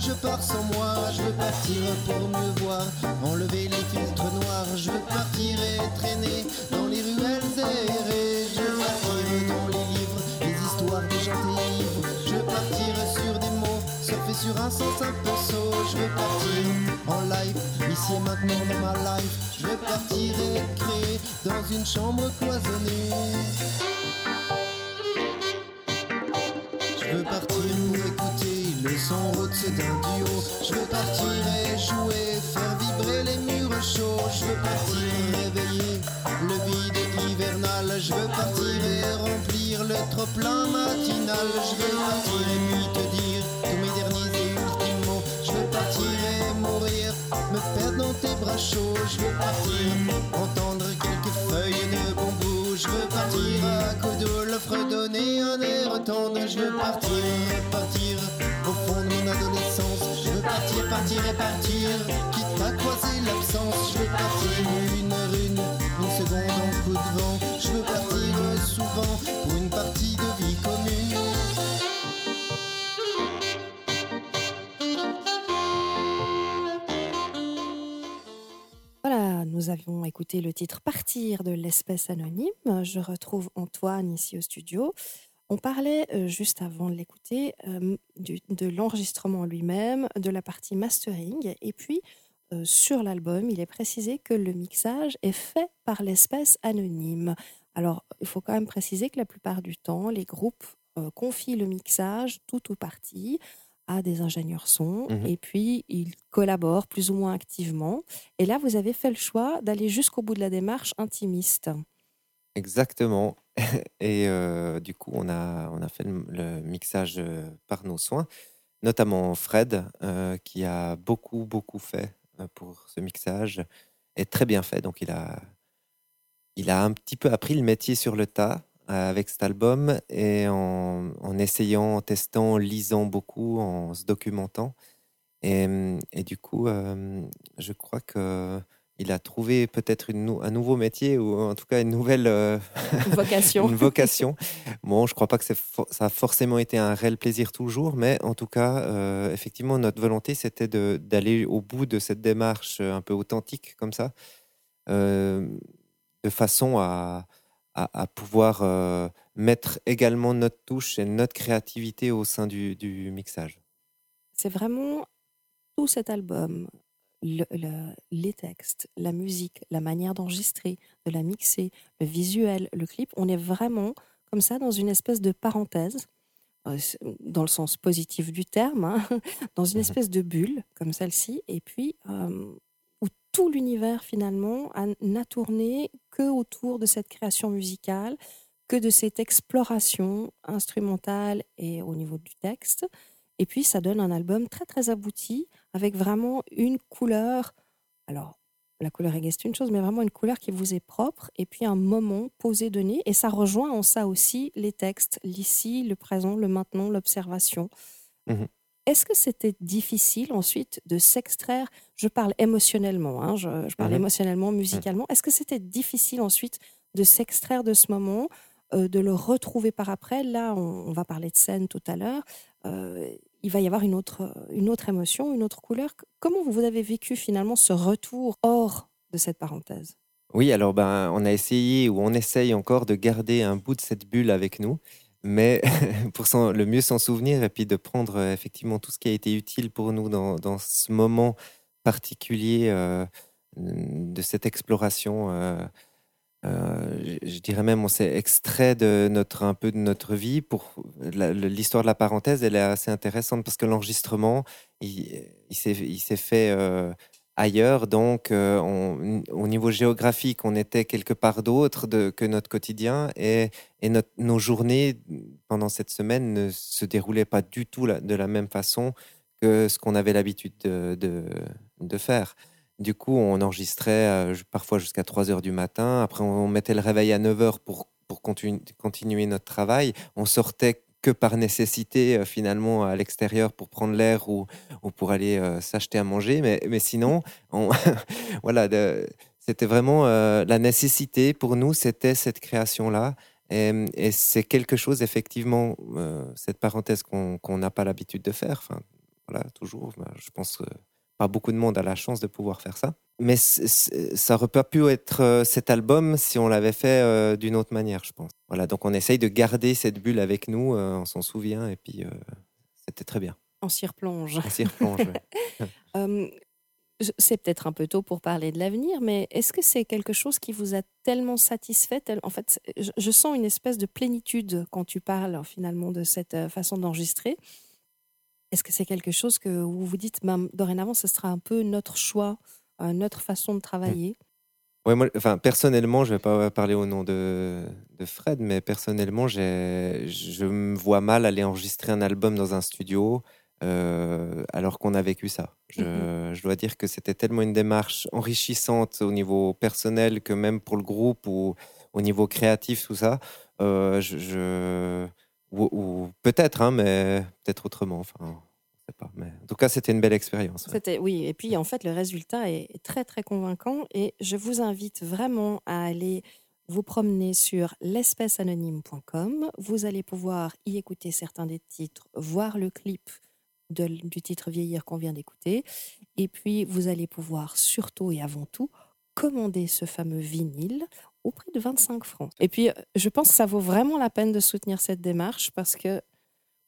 Je pars sans moi. Je veux partir pour mieux voir, enlever les Je veux partir et puis te dire tous mes derniers et ultimes mots. Je veux partir et mourir, me perdre dans tes bras chauds. Je veux partir entendre quelques feuilles de bambou. Je veux partir à Codoul, fredonner un air tendre. Je veux partir, partir au fond de mon adolescence. Je veux partir, partir et partir, Voilà, nous avions écouté le titre Partir de l'espèce anonyme. Je retrouve Antoine ici au studio. On parlait euh, juste avant de l'écouter euh, de l'enregistrement lui-même, de la partie mastering, et puis euh, sur l'album, il est précisé que le mixage est fait par l'espèce anonyme. Alors, il faut quand même préciser que la plupart du temps, les groupes confient le mixage, tout ou partie, à des ingénieurs son, Mhm. et puis ils collaborent plus ou moins activement. Et là, vous avez fait le choix d'aller jusqu'au bout de la démarche intimiste. Exactement. <laughs> Et euh, du coup, on a, on a fait le, le mixage euh, par nos soins, notamment Fred, euh, qui a beaucoup, beaucoup fait pour ce mixage, et très bien fait. Donc, il a, il a un petit peu appris le métier sur le tas avec cet album, et en, en essayant, en testant, en lisant beaucoup, en se documentant. Et, et du coup, euh, je crois que il a trouvé peut-être un nouveau métier ou en tout cas une nouvelle euh, Vocation. <laughs> une vocation. Bon, je crois pas que for- ça a forcément été un réel plaisir toujours, mais en tout cas, euh, effectivement, notre volonté, c'était d'aller au bout de cette démarche euh, un peu authentique comme ça, euh, de façon à, à, à pouvoir euh, mettre également notre touche et notre créativité au sein du, du mixage. C'est vraiment tout cet album, le- le- les textes, la musique, la manière d'enregistrer, de la mixer, le visuel, le clip. On est vraiment comme ça dans une espèce de parenthèse, euh, dans le sens positif du terme, hein, <laughs> dans une <laughs> espèce de bulle comme celle-ci, et puis euh, tout l'univers finalement n'a tourné que autour de cette création musicale, que de cette exploration instrumentale et au niveau du texte. Et puis, ça donne un album très, très abouti, avec vraiment une couleur. Alors, la couleur c'est une chose, mais vraiment une couleur qui vous est propre, et puis un moment posé, donné. Et ça rejoint en ça aussi les textes, l'ici, le présent, le maintenant, l'observation. Mhm. Est-ce que c'était difficile ensuite de s'extraire? Je parle émotionnellement, hein, je, je parle Mhm. émotionnellement, musicalement. Est-ce que c'était difficile ensuite de s'extraire de ce moment, euh, de le retrouver par après? Là, on, on va parler de scène tout à l'heure. Euh, il va y avoir une autre, une autre émotion, une autre couleur. Comment vous avez vécu finalement ce retour hors de cette parenthèse? Oui, alors ben, on a essayé ou on essaye encore de garder un bout de cette bulle avec nous, mais <laughs> pour le mieux s'en souvenir et puis de prendre euh, effectivement tout ce qui a été utile pour nous dans, dans ce moment particulier euh, de cette exploration. euh, je, dirais même, on s'est extrait de notre un peu de notre vie pour l'histoire de la parenthèse. Elle est assez intéressante parce que l'enregistrement, il, il s'est fait ailleurs. Donc, euh, au niveau géographique, on était quelque part d'autre que notre quotidien et, et nos journées pendant cette semaine ne se déroulaient pas du tout de la même façon que ce qu'on avait l'habitude de, de- faire. Du coup, on enregistrait euh, parfois jusqu'à 3 heures du matin. Après, on mettait le réveil à 9 heures pour, pour continu- continuer notre travail. On sortait que par nécessité, euh, finalement, à l'extérieur pour prendre l'air ou, ou pour aller euh, s'acheter à manger. Mais, mais sinon, on, <laughs> voilà, c'était vraiment euh, la nécessité pour nous, c'était cette création-là. Et, et c'est quelque chose, effectivement, cette parenthèse qu'on n'a pas l'habitude de faire. Voilà, toujours. Ben, je pense pas beaucoup de monde a la chance de pouvoir faire ça. Mais ça aurait pas pu être euh, cet album si on l'avait fait euh, d'une autre manière, je pense. Voilà, donc on essaye de garder cette bulle avec nous, euh, on s'en souvient, et puis c'était très bien. On s'y replonge. On s'y replonge. ouais. <laughs> Euh, c'est peut-être un peu tôt pour parler de l'avenir, mais est-ce que c'est quelque chose qui vous a tellement satisfait tel- En fait, je, sens une espèce de plénitude quand tu parles finalement de cette façon d'enregistrer. Est-ce que c'est quelque chose que vous vous dites, ben, dorénavant, ce sera un peu notre choix, euh, notre façon de travailler? Ouais, moi, enfin, personnellement, je vais pas parler au nom de, de Fred, mais personnellement, je me vois mal aller enregistrer un album dans un studio euh, alors qu'on a vécu ça. Je, je dois dire que c'était tellement une démarche enrichissante au niveau personnel que même pour le groupe ou au niveau créatif, tout ça. euh, je, je- ou, peut-être, hein, mais peut-être autrement. Enfin, pas. En tout cas, c'était une belle expérience. C'était oui, et puis en fait le résultat est très très convaincant et je vous invite vraiment à aller vous promener sur l'espèceanonyme.com. Vous allez pouvoir y écouter certains des titres, voir le clip du titre Vieillir qu'on vient d'écouter, et puis vous allez pouvoir surtout et avant tout commander ce fameux vinyle au prix de 25 francs. Et puis euh, je pense que ça vaut vraiment la peine de soutenir cette démarche parce que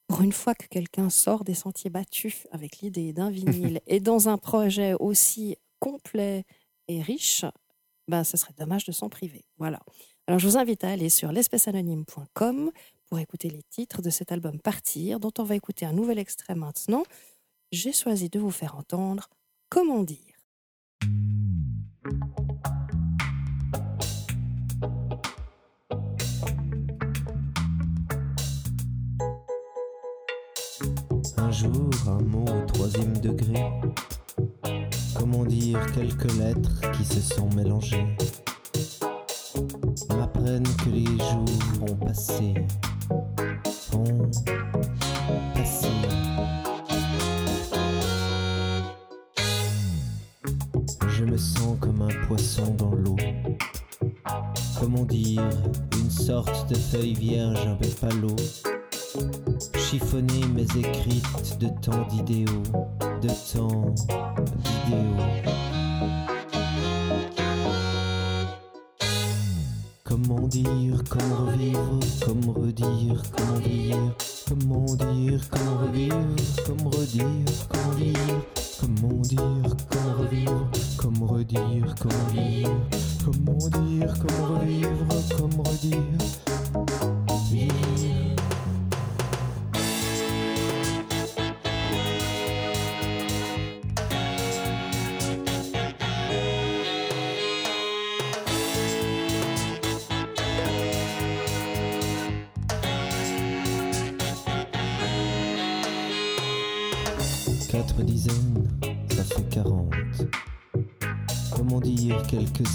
pour une fois que quelqu'un sort des sentiers battus avec l'idée d'un vinyle <laughs> et dans un projet aussi complet et riche, ben, ce serait dommage de s'en priver. Voilà. Alors, je vous invite à aller sur l'espèceanonyme.com pour écouter les titres de cet album Partir, dont on va écouter un nouvel extrait maintenant. J'ai choisi de vous faire entendre Comment dire. Un mot au troisième degré. Comment dire quelques lettres qui se sont mélangées m'apprennent que les jours ont passé. Ont passé. Je me sens comme un poisson dans l'eau. Comment dire une sorte de feuille vierge un peu chiffonner mes écrites de tant d'idéaux, de tant d'idéaux. Comment dire, comment revivre, comment redire, comment dire, comment dire, comment revivre, comment redire, comment dire, comment dire, comment revivre, comment redire, comment dire, comment dire, comment revivre, comment redire,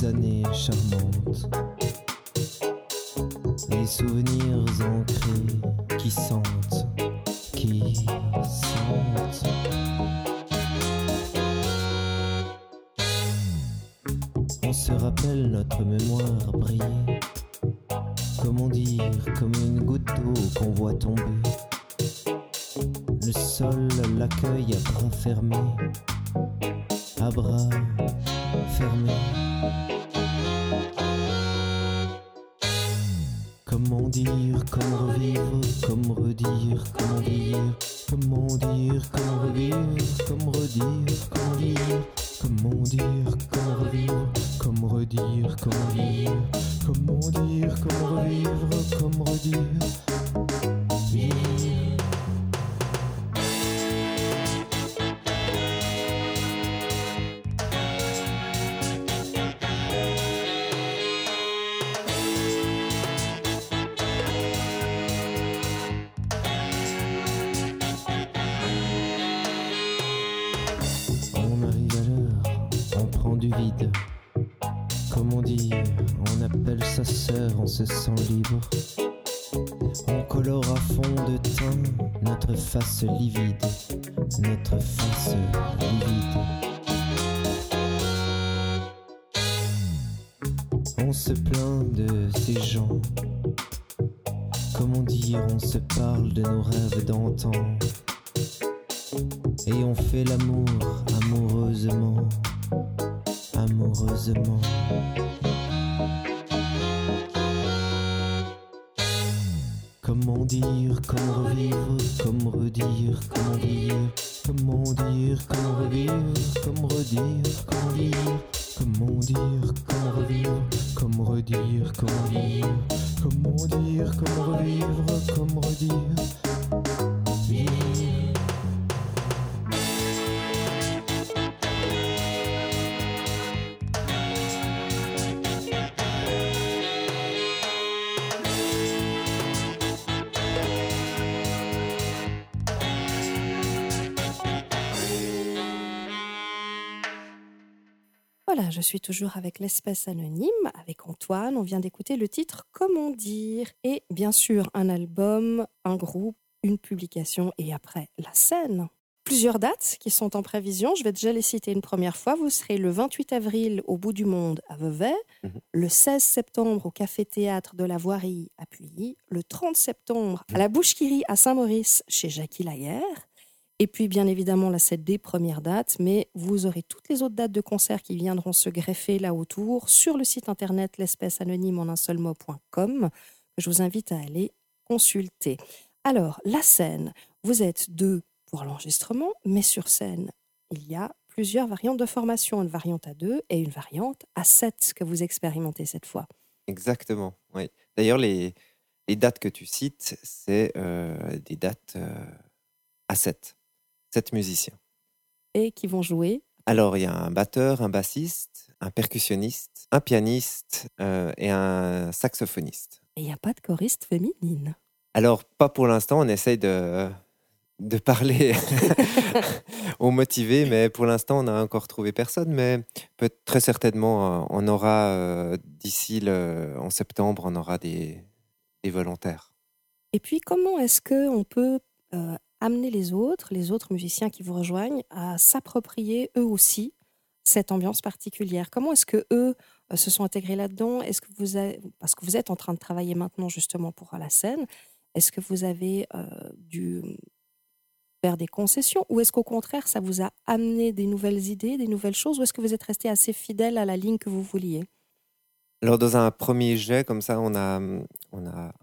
années charmantes Les souvenirs ancrés qui sentent, qui sentent. On se rappelle notre mémoire briller. Comment dire, comme une goutte d'eau qu'on voit tomber. Le sol l'accueille à bras fermés, à bras fermés. Comment dire, comment revivre, comment redire, comment dire, comment dire, comment revivre, comment redire, comment dire, comment dire, comment revivre, comment redire, comment dire, comment dire, comment revivre, comment redire, comment dire, comment revivre, comment redire. Voilà, je suis toujours avec l'espèce anonyme, avec Antoine. On vient d'écouter le titre Comment dire Et bien sûr, un album, un groupe, une publication et après la scène. Plusieurs dates qui sont en prévision. Je vais déjà les citer une première fois. Vous serez le 28 avril au bout du monde à Vevey, Mhm. le 16 septembre au Café Théâtre de la Voirie à Puy, le 30 septembre à la Bouche-Kiri à Saint-Maurice chez Jackie Laguerre. Et puis, bien évidemment, là, c'est des premières dates, mais vous aurez toutes les autres dates de concerts qui viendront se greffer là autour sur le site internet l'espèce anonyme en un seul mot.com. Je vous invite à aller consulter. Alors, la scène, vous êtes deux pour l'enregistrement, mais sur scène, il y a plusieurs variantes de formation, une variante à deux et une variante à sept que vous expérimentez cette fois. Exactement, oui. D'ailleurs, les, dates que tu cites, c'est euh, des dates euh, à 7. 7 musiciens. Et qui vont jouer? Alors, il y a un batteur, un bassiste, un percussionniste, un pianiste euh, et un saxophoniste. Et il n'y a pas de choriste féminine. Alors, pas pour l'instant, on essaye de, de parler <laughs> <laughs> aux motivés, mais pour l'instant, on n'a encore trouvé personne. Mais peut très certainement, euh, on aura, euh, d'ici le- en septembre, on aura des, des volontaires. Et puis, comment est-ce qu'on peut euh, amener les autres, les autres musiciens qui vous rejoignent, à s'approprier eux aussi cette ambiance particulière. Comment est-ce que eux euh, se sont intégrés là-dedans? Est-ce que vous avez, parce que vous êtes en train de travailler maintenant justement pour la scène, est-ce que vous avez euh, dû faire des concessions? Ou est-ce qu'au contraire ça vous a amené des nouvelles idées, des nouvelles choses? Ou est-ce que vous êtes resté assez fidèle à la ligne que vous vouliez? Alors, dans un premier jet, comme ça, on a, on a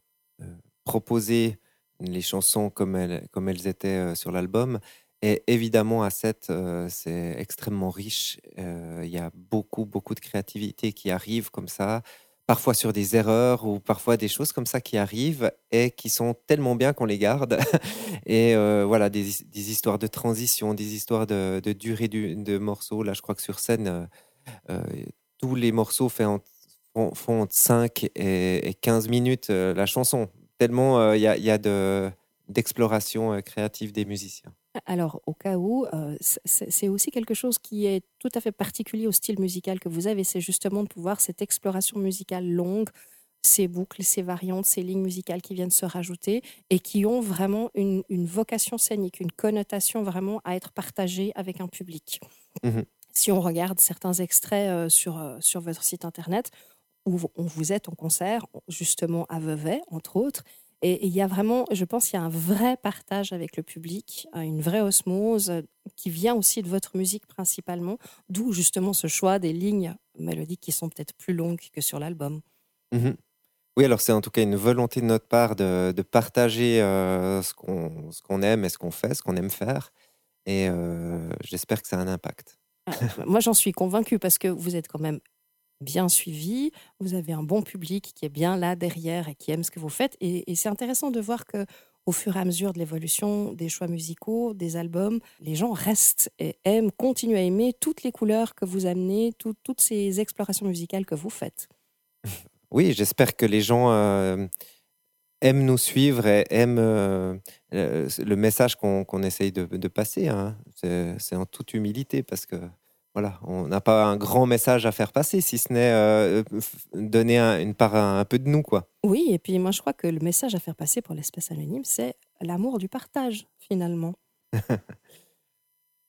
euh, proposé les chansons comme elles, étaient euh, sur l'album. Et évidemment, à 7, euh, c'est extrêmement riche. Euh, Il y a beaucoup, beaucoup de créativité qui arrive comme ça, parfois sur des erreurs ou parfois des choses comme ça qui arrivent et qui sont tellement bien qu'on les garde. <laughs> et voilà, des, histoires de transition, des histoires de, durée du, de morceaux. Là, je crois que sur scène, tous les morceaux font, font entre 5 et, et 15 minutes la chanson. Tellement euh, il y a, il y a de- d'exploration euh, créative des musiciens. Alors, au cas où, euh, c'est aussi quelque chose qui est tout à fait particulier au style musical que vous avez, c'est justement de pouvoir cette exploration musicale longue, ces boucles, ces variantes, ces lignes musicales qui viennent se rajouter et qui ont vraiment une, une vocation scénique, une connotation vraiment à être partagée avec un public. Mhm. Si on regarde certains extraits euh, sur, euh, sur votre site internet, où on vous êtes en concert, justement à Vevey, entre autres, et il y a vraiment, je pense, il y a un vrai partage avec le public, euh, une vraie osmose euh, qui vient aussi de votre musique principalement, d'où justement ce choix des lignes mélodiques qui sont peut-être plus longues que sur l'album. Mhm. Oui, alors c'est en tout cas une volonté de notre part de, de partager euh, ce qu'on aime et ce qu'on fait, ce qu'on aime faire. Et euh, j'espère que ça a un impact. <laughs> Moi, j'en suis convaincue parce que vous êtes quand même bien suivi, vous avez un bon public qui est bien là derrière et qui aime ce que vous faites. Et, c'est intéressant de voir que au fur et à mesure de l'évolution des choix musicaux, des albums, les gens restent et aiment, continuent à aimer toutes les couleurs que vous amenez, tout- toutes ces explorations musicales que vous faites. Oui, j'espère que les gens euh, aiment nous suivre et aiment euh, euh, le message qu'on essaye de, passer. hein. C'est en toute humilité parce que voilà, on n'a pas un grand message à faire passer, si ce n'est euh, donner un- une part un, peu de nous, quoi. Oui, et puis moi je crois que le message à faire passer pour l'espèce anonyme, c'est l'amour du partage finalement. <laughs>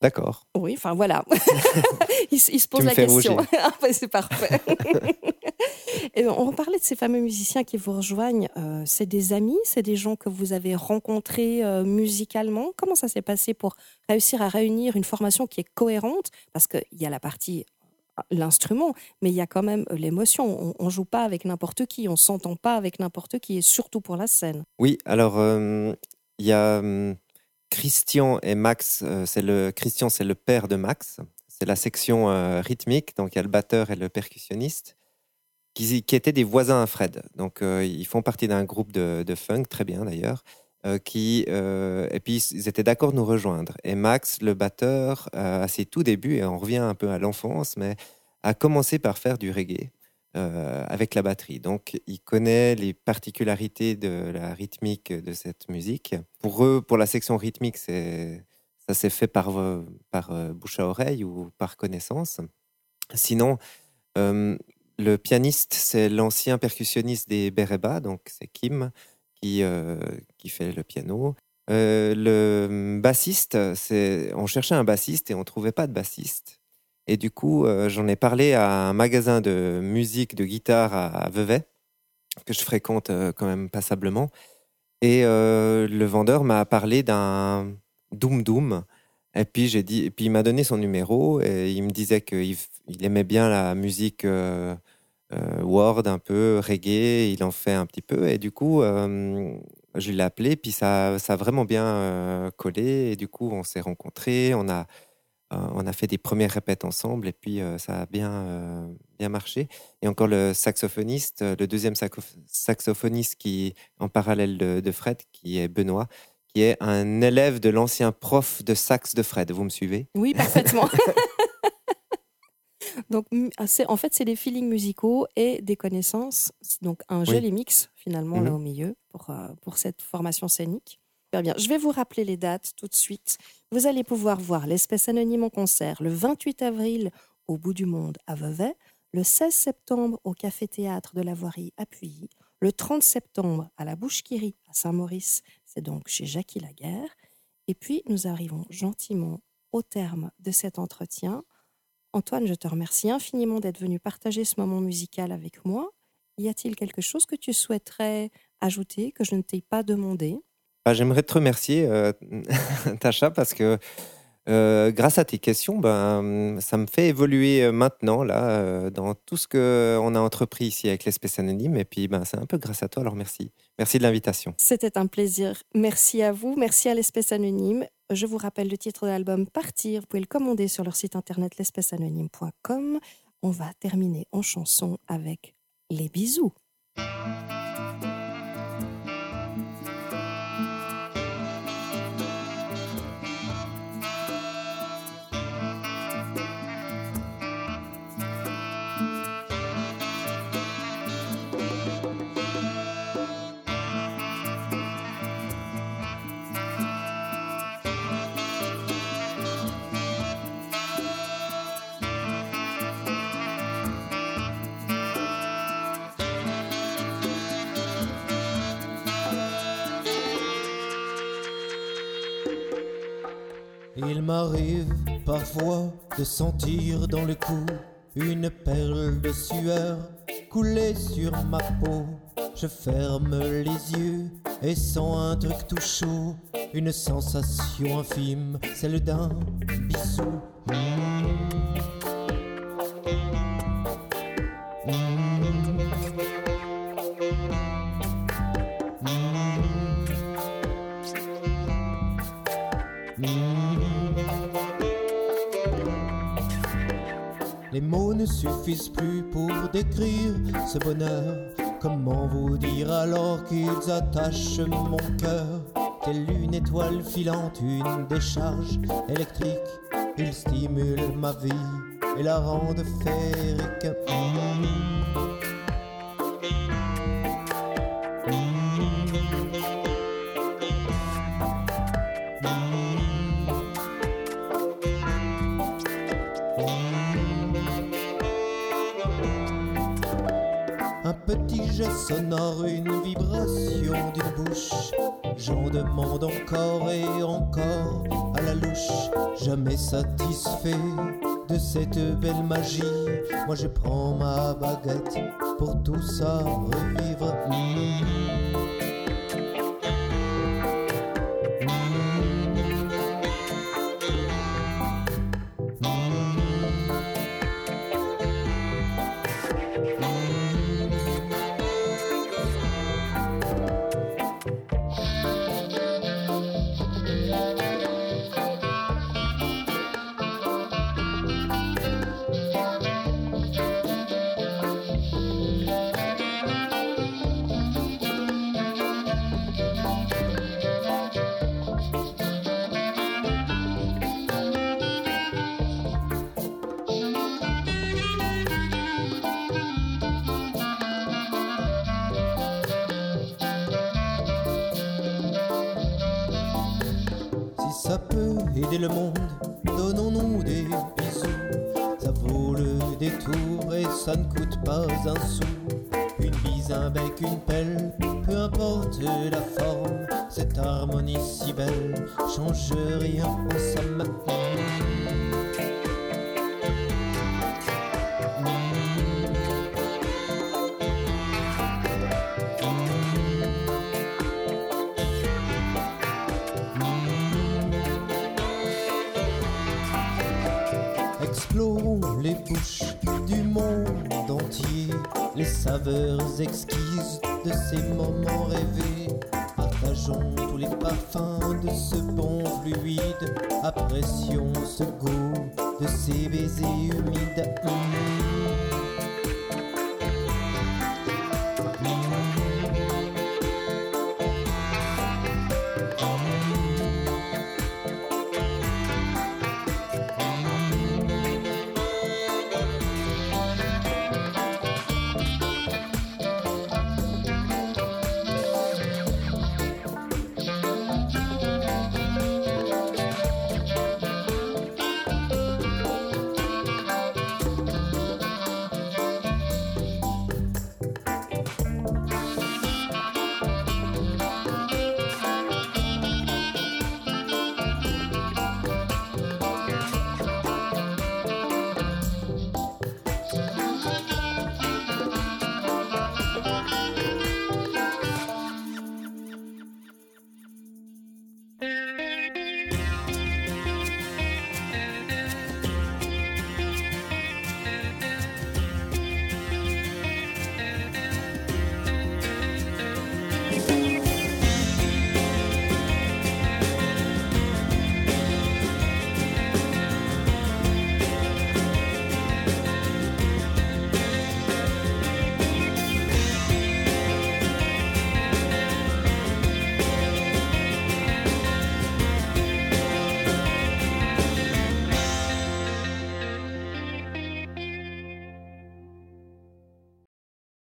D'accord. Oui, enfin voilà. <laughs> il, se- il se pose Tu me la fais question. <laughs> Ah, bah, c'est parfait. <laughs> Et on parlait de ces fameux musiciens qui vous rejoignent. Euh, c'est des amis, c'est des gens que vous avez rencontrés euh, musicalement? Comment ça s'est passé pour réussir à réunir une formation qui est cohérente? Parce qu'il y a la partie euh, l'instrument, mais il y a quand même l'émotion. On, on joue pas avec n'importe qui, on s'entend pas avec n'importe qui, et surtout pour la scène. Oui, alors euh, il y a hum, Christian et Max. euh, c'est le Christian, c'est le père de Max. C'est la section euh, rythmique, donc il y a le batteur et le percussionniste, qui, étaient des voisins à Fred. Donc euh, ils font partie d'un groupe de, funk, très bien d'ailleurs. qui et puis ils étaient d'accord de nous rejoindre. Et Max, le batteur, à ses tout débuts, et on revient un peu à l'enfance, mais a commencé par faire du reggae euh, avec la batterie. Donc, il connaît les particularités de la rythmique de cette musique. Pour eux, pour la section rythmique, ça s'est fait par, euh, euh, bouche à oreille ou par connaissance. Sinon, le pianiste, c'est l'ancien percussionniste des Bereba, donc c'est Kim qui, qui fait le piano. Le bassiste, on cherchait un bassiste et on trouvait pas de bassiste. Et du coup, euh, j'en ai parlé à un magasin de musique, de guitare à, à Vevey, que je fréquente euh, quand même passablement. Et euh, le vendeur m'a parlé d'un Doom Doom. Et puis, j'ai dit, et puis il m'a donné son numéro et il me disait qu'il aimait bien la musique word, un peu reggae, il en fait un petit peu. Et du coup, je l'ai appelé, puis ça, ça a vraiment bien collé. Et du coup, on s'est rencontrés, on a, on a fait des premières répètes ensemble, et puis euh, ça a bien, euh, bien marché. Et encore le saxophoniste, euh, le deuxième saxo- saxophoniste qui, en parallèle de, de Fred, qui est Benoît, qui est un élève de l'ancien prof de sax de Fred. Vous me suivez? Oui, parfaitement. <laughs> Donc, ah, en fait, c'est des feelings musicaux et des connaissances. Donc, un Oui. joli mix, finalement, là Mhm. au milieu, pour, pour cette formation scénique. Super bien. Je vais vous rappeler les dates tout de suite. Vous allez pouvoir voir l'espèce anonyme en concert le 28 avril au bout du monde à Vevey, le 16 septembre au Café Théâtre de la Voirie à Puy, le 30 septembre à la Bouche-Quérie à Saint-Maurice, c'est donc chez Jackie Laguerre. Et puis, nous arrivons gentiment au terme de cet entretien. Antoine, je te remercie infiniment d'être venu partager ce moment musical avec moi. Y a-t-il quelque chose que tu souhaiterais ajouter que je ne t'ai pas demandé? Bah, J'aimerais te remercier, euh, <laughs> Tacha, parce que euh, grâce à tes questions, ben, ça me fait évoluer euh, maintenant là, dans tout ce qu'on a entrepris ici avec l'espèce anonyme. Et puis, ben, c'est un peu grâce à toi, alors merci. Merci de l'invitation. C'était un plaisir. Merci à vous, merci à l'espèce anonyme. Je vous rappelle le titre de l'album Partir. Vous pouvez le commander sur leur site internet l'espèceanonyme.com. On va terminer en chanson avec les bisous. Il m'arrive parfois de sentir dans le cou une perle de sueur couler sur ma peau. Je ferme les yeux et sens un truc tout chaud, une sensation infime, celle d'un bisou. Les mots ne suffisent plus pour décrire ce bonheur. Comment vous dire alors qu'ils attachent mon cœur? Telle une étoile filante, une décharge électrique. Ils stimulent ma vie et la rendent féerique. Petit sujet sonore, une vibration d'une bouche. J'en demande encore et encore à la louche, jamais satisfait de cette belle magie. Moi je prends ma baguette pour tout ça revivre. Du monde entier, les saveurs exquises de ces moments rêvés. Partageons tous les parfums de ce bon fluide, apprécions ce goût de ces baisers humides. Mmh.